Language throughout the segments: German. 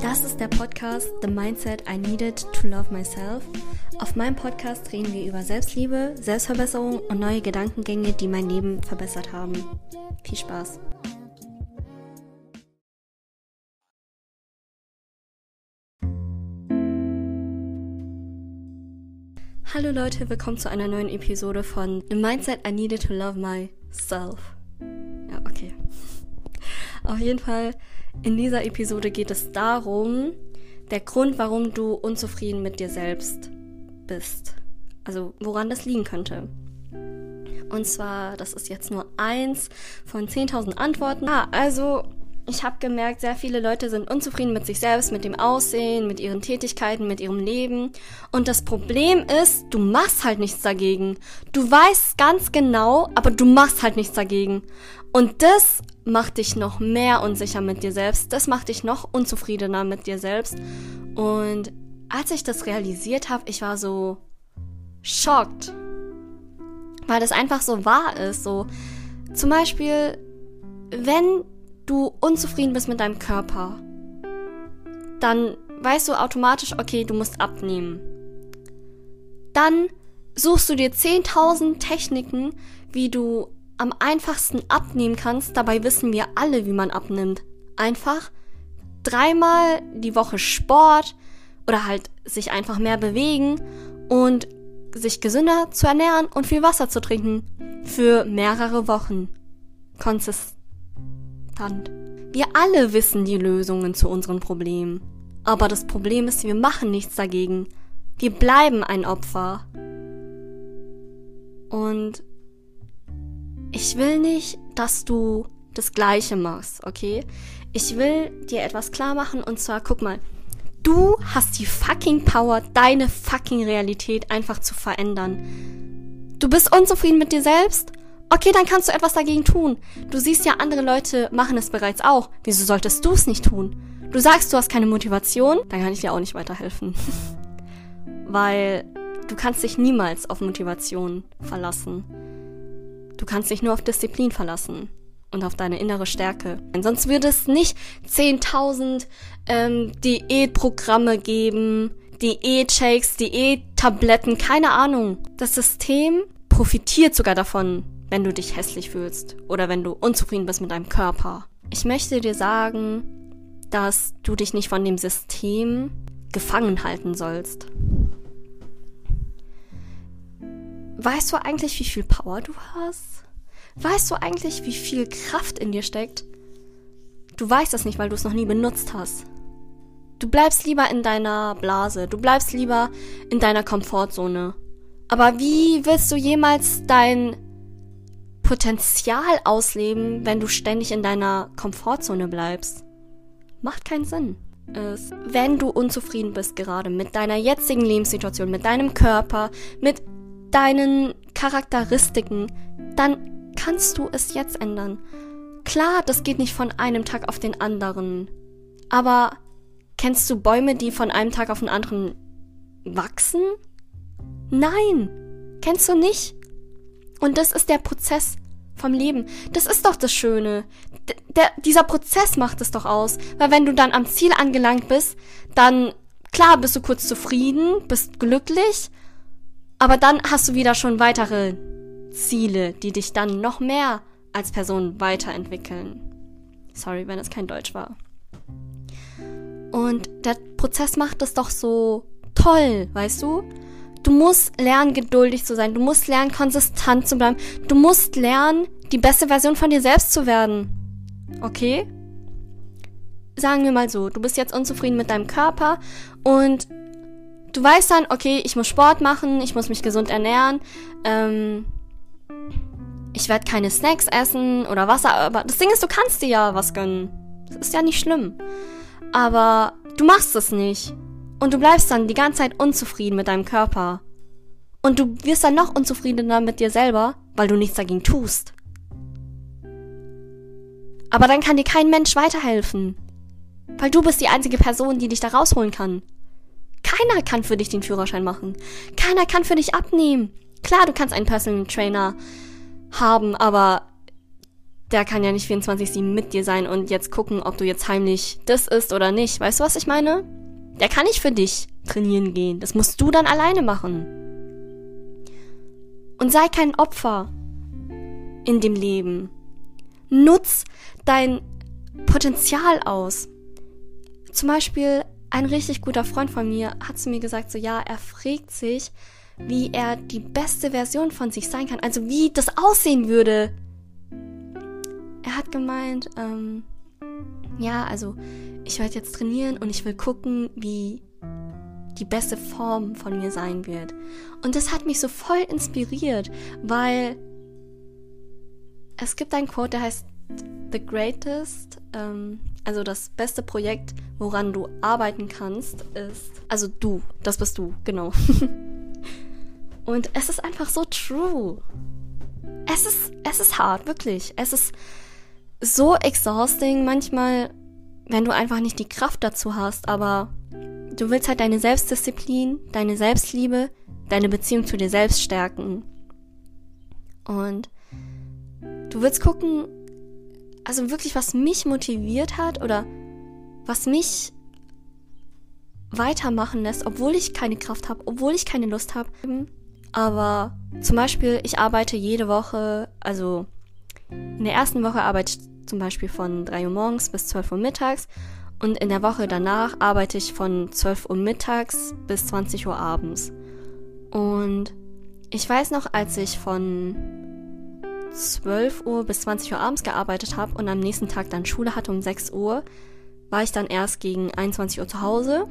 Das ist der Podcast The Mindset I Needed to Love Myself. Auf meinem Podcast reden wir über Selbstliebe, Selbstverbesserung und neue Gedankengänge, die mein Leben verbessert haben. Viel Spaß! Hallo Leute, willkommen zu einer neuen Episode von The Mindset I Needed to Love Myself. Auf jeden Fall, in dieser Episode geht es darum, der Grund, warum du unzufrieden mit dir selbst bist. Also woran das liegen könnte. Und zwar, das ist jetzt nur eins von 10.000 Antworten. Ah, also ich habe gemerkt, sehr viele Leute sind unzufrieden mit sich selbst, mit dem Aussehen, mit ihren Tätigkeiten, mit ihrem Leben. Und das Problem ist, du machst halt nichts dagegen. Du weißt ganz genau, aber du machst halt nichts dagegen. Und das macht dich noch mehr unsicher mit dir selbst. Das macht dich noch unzufriedener mit dir selbst. Und als ich das realisiert habe, ich war so schockt. Weil das einfach so wahr ist. So, zum Beispiel, wenn du unzufrieden bist mit deinem Körper, dann weißt du automatisch, okay, du musst abnehmen. Dann suchst du dir 10.000 Techniken, wie du am einfachsten abnehmen kannst. Dabei wissen wir alle, wie man abnimmt. Einfach dreimal die Woche Sport oder halt sich einfach mehr bewegen und sich gesünder zu ernähren und viel Wasser zu trinken. Für mehrere Wochen. Konsistent. Wir alle wissen die Lösungen zu unseren Problemen. Aber das Problem ist, wir machen nichts dagegen. Wir bleiben ein Opfer. Und ich will nicht, dass du das Gleiche machst, okay? Ich will dir etwas klar machen und zwar, guck mal, du hast die fucking Power, deine fucking Realität einfach zu verändern. Du bist unzufrieden mit dir selbst? Okay, dann kannst du etwas dagegen tun. Du siehst ja, andere Leute machen es bereits auch. Wieso solltest du es nicht tun? Du sagst, du hast keine Motivation, dann kann ich dir auch nicht weiterhelfen. Weil du kannst dich niemals auf Motivation verlassen. Du kannst dich nur auf Disziplin verlassen und auf deine innere Stärke. Denn sonst würde es nicht 10.000 ähm, Diätprogramme geben, Diät-Shakes, Diät-Tabletten, keine Ahnung. Das System profitiert sogar davon, wenn du dich hässlich fühlst oder wenn du unzufrieden bist mit deinem Körper. Ich möchte dir sagen, dass du dich nicht von dem System gefangen halten sollst. Weißt du eigentlich, wie viel Power du hast? Weißt du eigentlich, wie viel Kraft in dir steckt? Du weißt das nicht, weil du es noch nie benutzt hast. Du bleibst lieber in deiner Blase, du bleibst lieber in deiner Komfortzone. Aber wie willst du jemals dein Potenzial ausleben, wenn du ständig in deiner Komfortzone bleibst? Macht keinen Sinn. Ist, wenn du unzufrieden bist gerade mit deiner jetzigen Lebenssituation, mit deinem Körper, mit deinen Charakteristiken, dann kannst du es jetzt ändern. Klar, das geht nicht von einem Tag auf den anderen. Aber kennst du Bäume, die von einem Tag auf den anderen wachsen? Nein, kennst du nicht. Und das ist der Prozess vom Leben. Das ist doch das Schöne. D der, dieser Prozess macht es doch aus. Weil wenn du dann am Ziel angelangt bist, dann, klar, bist du kurz zufrieden, bist glücklich, aber dann hast du wieder schon weitere Ziele, die dich dann noch mehr als Person weiterentwickeln. Sorry, wenn es kein Deutsch war. Und der Prozess macht es doch so toll, weißt du? Du musst lernen, geduldig zu sein. Du musst lernen, konsistent zu bleiben. Du musst lernen, die beste Version von dir selbst zu werden. Okay? Sagen wir mal so, du bist jetzt unzufrieden mit deinem Körper und du weißt dann, okay, ich muss Sport machen, ich muss mich gesund ernähren, ähm, ich werde keine Snacks essen oder Wasser, aber das Ding ist, du kannst dir ja was gönnen. Das ist ja nicht schlimm. Aber du machst es nicht. Und du bleibst dann die ganze Zeit unzufrieden mit deinem Körper. Und du wirst dann noch unzufriedener mit dir selber, weil du nichts dagegen tust. Aber dann kann dir kein Mensch weiterhelfen. Weil du bist die einzige Person, die dich da rausholen kann. Keiner kann für dich den Führerschein machen. Keiner kann für dich abnehmen. Klar, du kannst einen Personal Trainer haben, aber der kann ja nicht 24-7 mit dir sein und jetzt gucken, ob du jetzt heimlich das isst oder nicht. Weißt du, was ich meine? Der kann nicht für dich trainieren gehen. Das musst du dann alleine machen. Und sei kein Opfer in dem Leben. Nutz dein Potenzial aus. Zum Beispiel ein richtig guter Freund von mir hat zu mir gesagt, so ja, er fragt sich, wie er die beste Version von sich sein kann. Also wie das aussehen würde. Er hat gemeint, ähm, ja, also ich werde jetzt trainieren und ich will gucken, wie die beste Form von mir sein wird. Und das hat mich so voll inspiriert, weil es gibt ein Quote, der heißt The Greatest, ähm, also das beste Projekt, woran du arbeiten kannst, ist, also du, das bist du, genau. Und es ist einfach so true. Es ist, es ist hart, wirklich. Es ist so exhausting manchmal, wenn du einfach nicht die Kraft dazu hast, aber du willst halt deine Selbstdisziplin, deine Selbstliebe, deine Beziehung zu dir selbst stärken. Und du willst gucken, also wirklich, was mich motiviert hat oder was mich weitermachen lässt, obwohl ich keine Kraft habe, obwohl ich keine Lust habe. Aber zum Beispiel, ich arbeite jede Woche, also in der ersten Woche arbeite ich zum Beispiel von 3 Uhr morgens bis 12 Uhr mittags und in der Woche danach arbeite ich von 12 Uhr mittags bis 20 Uhr abends. Und ich weiß noch, als ich von 12 Uhr bis 20 Uhr abends gearbeitet habe und am nächsten Tag dann Schule hatte um 6 Uhr, war ich dann erst gegen 21 Uhr zu Hause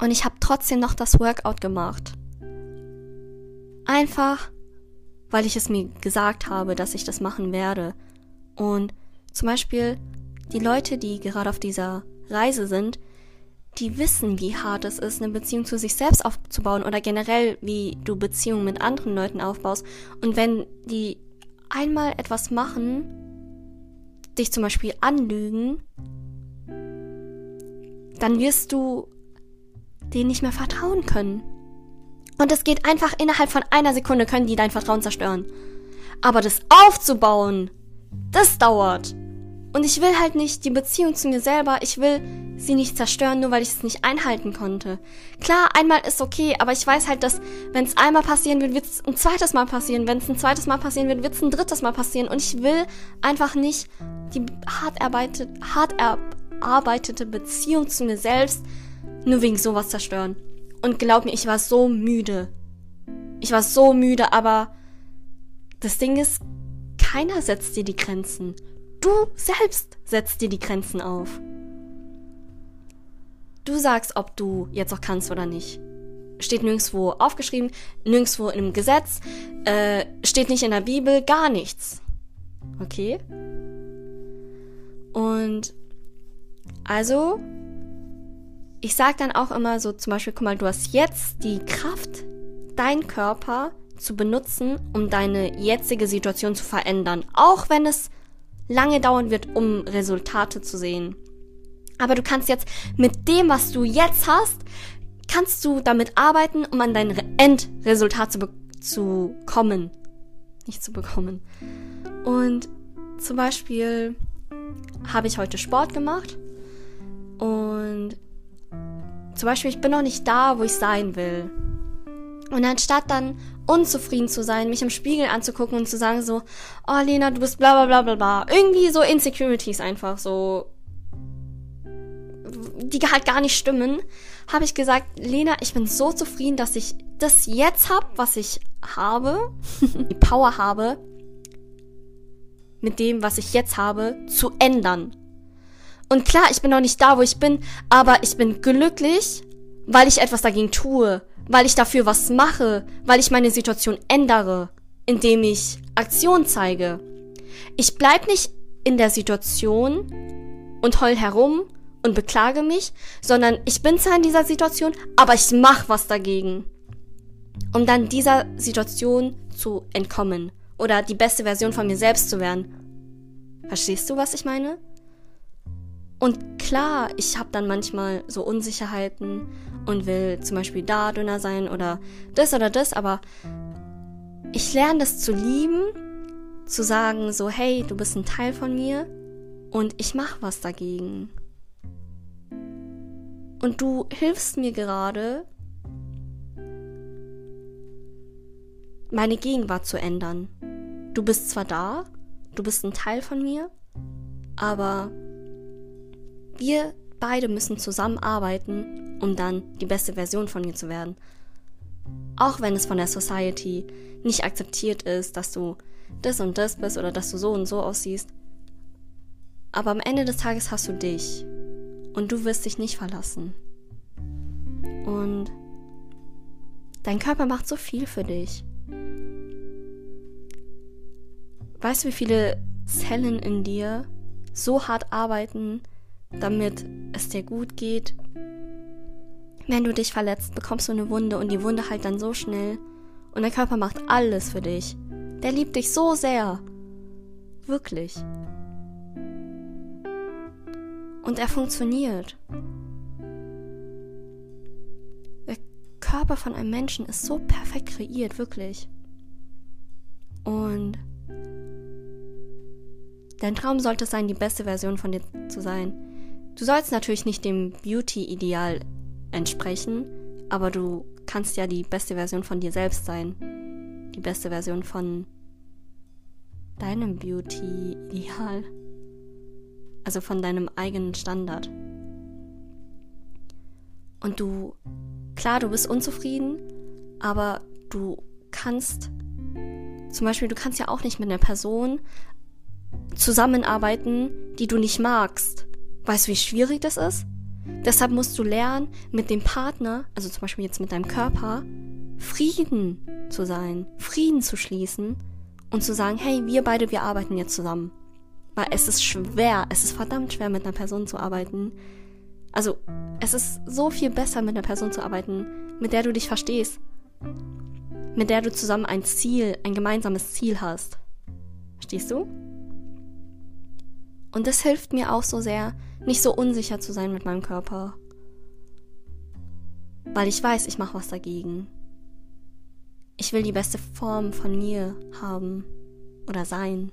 und ich habe trotzdem noch das Workout gemacht. Einfach, weil ich es mir gesagt habe, dass ich das machen werde. Und zum Beispiel die Leute, die gerade auf dieser Reise sind, die wissen, wie hart es ist, eine Beziehung zu sich selbst aufzubauen oder generell, wie du Beziehungen mit anderen Leuten aufbaust. Und wenn die einmal etwas machen, dich zum Beispiel anlügen, dann wirst du denen nicht mehr vertrauen können. Und es geht einfach innerhalb von einer Sekunde, können die dein Vertrauen zerstören. Aber das aufzubauen, das dauert. Und ich will halt nicht die Beziehung zu mir selber, ich will sie nicht zerstören, nur weil ich es nicht einhalten konnte. Klar, einmal ist okay, aber ich weiß halt, dass wenn es einmal passieren wird, wird es ein zweites Mal passieren. Wenn es ein zweites Mal passieren wird, wird es ein drittes Mal passieren. Und ich will einfach nicht die hart, erbeitet, hart erarbeitete Beziehung zu mir selbst nur wegen sowas zerstören. Und glaub mir, ich war so müde. Ich war so müde, aber das Ding ist, keiner setzt dir die Grenzen. Du selbst setzt dir die Grenzen auf. Du sagst, ob du jetzt auch kannst oder nicht. Steht nirgendwo aufgeschrieben, nirgendwo in einem Gesetz, äh, steht nicht in der Bibel, gar nichts. Okay? Und also, ich sag dann auch immer so zum Beispiel, guck mal, du hast jetzt die Kraft, deinen Körper zu benutzen, um deine jetzige Situation zu verändern. Auch wenn es lange dauern wird, um Resultate zu sehen. Aber du kannst jetzt mit dem, was du jetzt hast, kannst du damit arbeiten, um an dein Endresultat zu, zu kommen. Nicht zu bekommen. Und zum Beispiel habe ich heute Sport gemacht und zum Beispiel, ich bin noch nicht da, wo ich sein will. Und anstatt dann unzufrieden zu sein, mich im Spiegel anzugucken und zu sagen so, oh Lena, du bist bla bla bla bla bla. Irgendwie so Insecurities einfach so, die halt gar nicht stimmen, habe ich gesagt, Lena, ich bin so zufrieden, dass ich das jetzt hab, was ich habe, die Power habe, mit dem, was ich jetzt habe, zu ändern. Und klar, ich bin noch nicht da, wo ich bin, aber ich bin glücklich, weil ich etwas dagegen tue, weil ich dafür was mache, weil ich meine Situation ändere, indem ich Aktion zeige. Ich bleib nicht in der Situation und heul herum und beklage mich, sondern ich bin zwar in dieser Situation, aber ich mach was dagegen, um dann dieser Situation zu entkommen oder die beste Version von mir selbst zu werden. Verstehst du, was ich meine? Und klar, ich habe dann manchmal so Unsicherheiten und will zum Beispiel da dünner sein oder das oder das, aber ich lerne das zu lieben, zu sagen, so, hey, du bist ein Teil von mir und ich mach was dagegen. Und du hilfst mir gerade, meine Gegenwart zu ändern. Du bist zwar da, du bist ein Teil von mir, aber wir beide müssen zusammenarbeiten, um dann die beste Version von mir zu werden. Auch wenn es von der Society nicht akzeptiert ist, dass du das und das bist oder dass du so und so aussiehst. Aber am Ende des Tages hast du dich und du wirst dich nicht verlassen. Und dein Körper macht so viel für dich. Weißt du, wie viele Zellen in dir so hart arbeiten, damit es dir gut geht? Wenn du dich verletzt, bekommst du eine Wunde und die Wunde heilt dann so schnell. Und der Körper macht alles für dich. Der liebt dich so sehr. Wirklich. Und er funktioniert. Der Körper von einem Menschen ist so perfekt kreiert, wirklich. Und dein Traum sollte es sein, die beste Version von dir zu sein. Du sollst natürlich nicht dem Beauty-Ideal entsprechen, aber du kannst ja die beste Version von dir selbst sein. Die beste Version von deinem Beauty-Ideal. Also von deinem eigenen Standard. Und du, klar, du bist unzufrieden, aber du kannst, zum Beispiel, du kannst ja auch nicht mit einer Person zusammenarbeiten, die du nicht magst. Weißt du, wie schwierig das ist? Deshalb musst du lernen, mit dem Partner, also zum Beispiel jetzt mit deinem Körper, Frieden zu sein, Frieden zu schließen und zu sagen, hey, wir beide, wir arbeiten jetzt zusammen. Weil es ist schwer, es ist verdammt schwer, mit einer Person zu arbeiten. Also, es ist so viel besser, mit einer Person zu arbeiten, mit der du dich verstehst. Mit der du zusammen ein Ziel, ein gemeinsames Ziel hast. Verstehst du? Und das hilft mir auch so sehr, nicht so unsicher zu sein mit meinem Körper. Weil ich weiß, ich mache was dagegen. Ich will die beste Form von mir haben oder sein.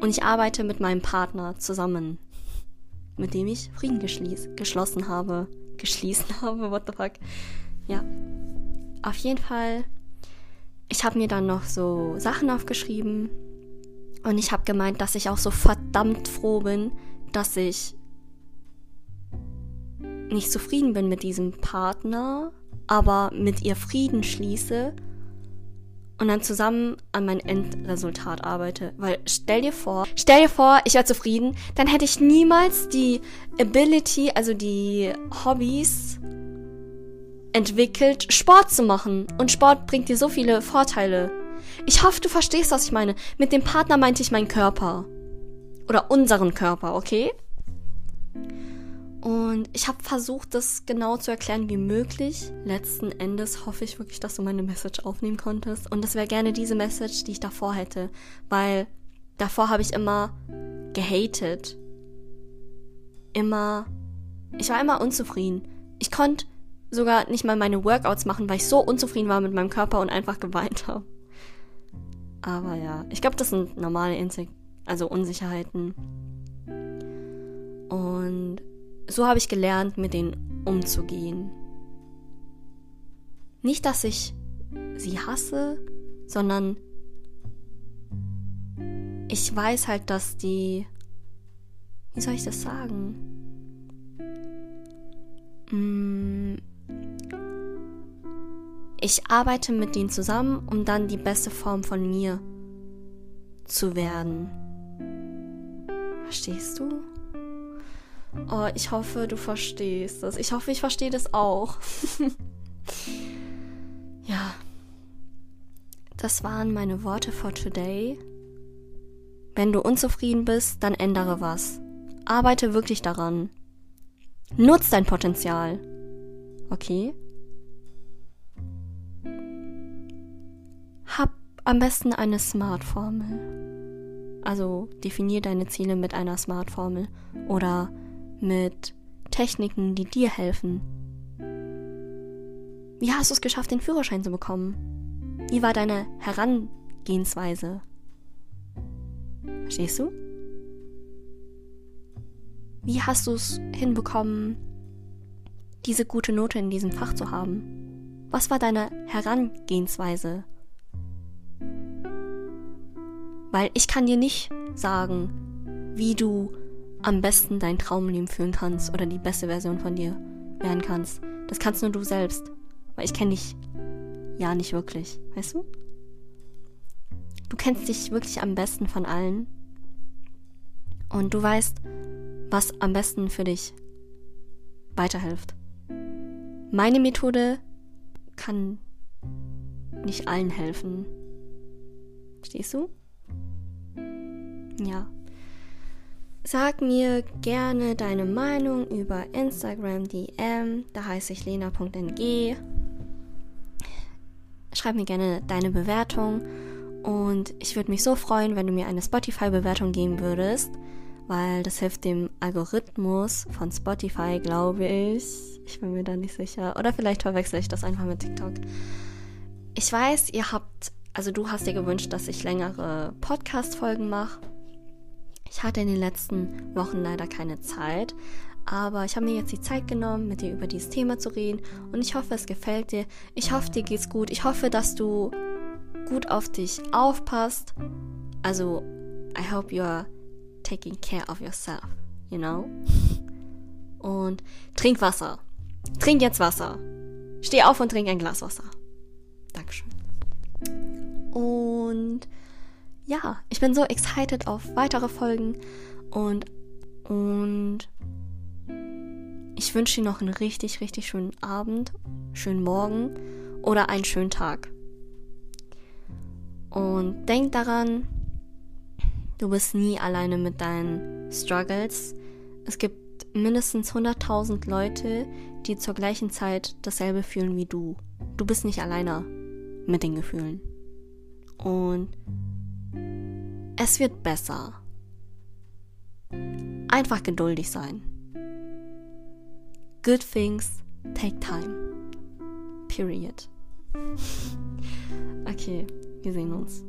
Und ich arbeite mit meinem Partner zusammen, mit dem ich Frieden geschlossen habe. Geschließen habe, what the fuck. Ja. Auf jeden Fall, ich habe mir dann noch so Sachen aufgeschrieben und ich habe gemeint, dass ich auch so verdammt froh bin, dass ich nicht zufrieden bin mit diesem Partner, aber mit ihr Frieden schließe und dann zusammen an mein Endresultat arbeite. Weil stell dir vor, stell dir vor, ich wäre zufrieden, dann hätte ich niemals die Ability, also die Hobbys entwickelt, Sport zu machen. Und Sport bringt dir so viele Vorteile. Ich hoffe, du verstehst, was ich meine. Mit dem Partner meinte ich meinen Körper. Oder unseren Körper, okay? Und ich habe versucht, das genau zu erklären wie möglich. Letzten Endes hoffe ich wirklich, dass du meine Message aufnehmen konntest. Und das wäre gerne diese Message, die ich davor hätte. Weil davor habe ich immer gehatet. Immer. Ich war immer unzufrieden. Ich konnte sogar nicht mal meine Workouts machen, weil ich so unzufrieden war mit meinem Körper und einfach geweint habe. Aber ja, ich glaube, das sind normale Insek also Unsicherheiten. Und so habe ich gelernt, mit denen umzugehen. Nicht, dass ich sie hasse, sondern ich weiß halt, dass die, wie soll ich das sagen? Mm, ich arbeite mit denen zusammen, um dann die beste Form von mir zu werden. Verstehst du? Oh, ich hoffe, du verstehst das. Ich hoffe, ich verstehe das auch. ja. Das waren meine Worte for today. Wenn du unzufrieden bist, dann ändere was. Arbeite wirklich daran. Nutz dein Potenzial. Okay? Am besten eine Smart-Formel. Also definier deine Ziele mit einer Smart-Formel oder mit Techniken, die dir helfen. Wie hast du es geschafft, den Führerschein zu bekommen? Wie war deine Herangehensweise? Verstehst du? Wie hast du es hinbekommen, diese gute Note in diesem Fach zu haben? Was war deine Herangehensweise? Weil ich kann dir nicht sagen, wie du am besten dein Traumleben führen kannst oder die beste Version von dir werden kannst. Das kannst nur du selbst. Weil ich kenne dich ja nicht wirklich, weißt du? Du kennst dich wirklich am besten von allen. Und du weißt, was am besten für dich weiterhilft. Meine Methode kann nicht allen helfen. Verstehst du? Ja. Sag mir gerne deine Meinung über Instagram DM. Da heiße ich lena.ng. Schreib mir gerne deine Bewertung. Und ich würde mich so freuen, wenn du mir eine Spotify-Bewertung geben würdest, weil das hilft dem Algorithmus von Spotify, glaube ich. Ich bin mir da nicht sicher. Oder vielleicht verwechsel ich das einfach mit TikTok. Ich weiß, ihr habt, also du hast dir gewünscht, dass ich längere Podcast-Folgen mache. Ich hatte in den letzten Wochen leider keine Zeit, aber ich habe mir jetzt die Zeit genommen, mit dir über dieses Thema zu reden und ich hoffe, es gefällt dir. Ich hoffe, dir geht's gut. Ich hoffe, dass du gut auf dich aufpasst. Also, I hope you are taking care of yourself, you know? Und trink Wasser. Trink jetzt Wasser. Steh auf und trink ein Glas Wasser. Dankeschön. Und ja, ich bin so excited auf weitere Folgen und, und ich wünsche dir noch einen richtig, richtig schönen Abend, schönen Morgen oder einen schönen Tag. Und denk daran, du bist nie alleine mit deinen Struggles. Es gibt mindestens 100.000 Leute, die zur gleichen Zeit dasselbe fühlen wie du. Du bist nicht alleine mit den Gefühlen. Und es wird besser. Einfach geduldig sein. Good things take time. Period. Okay, wir sehen uns.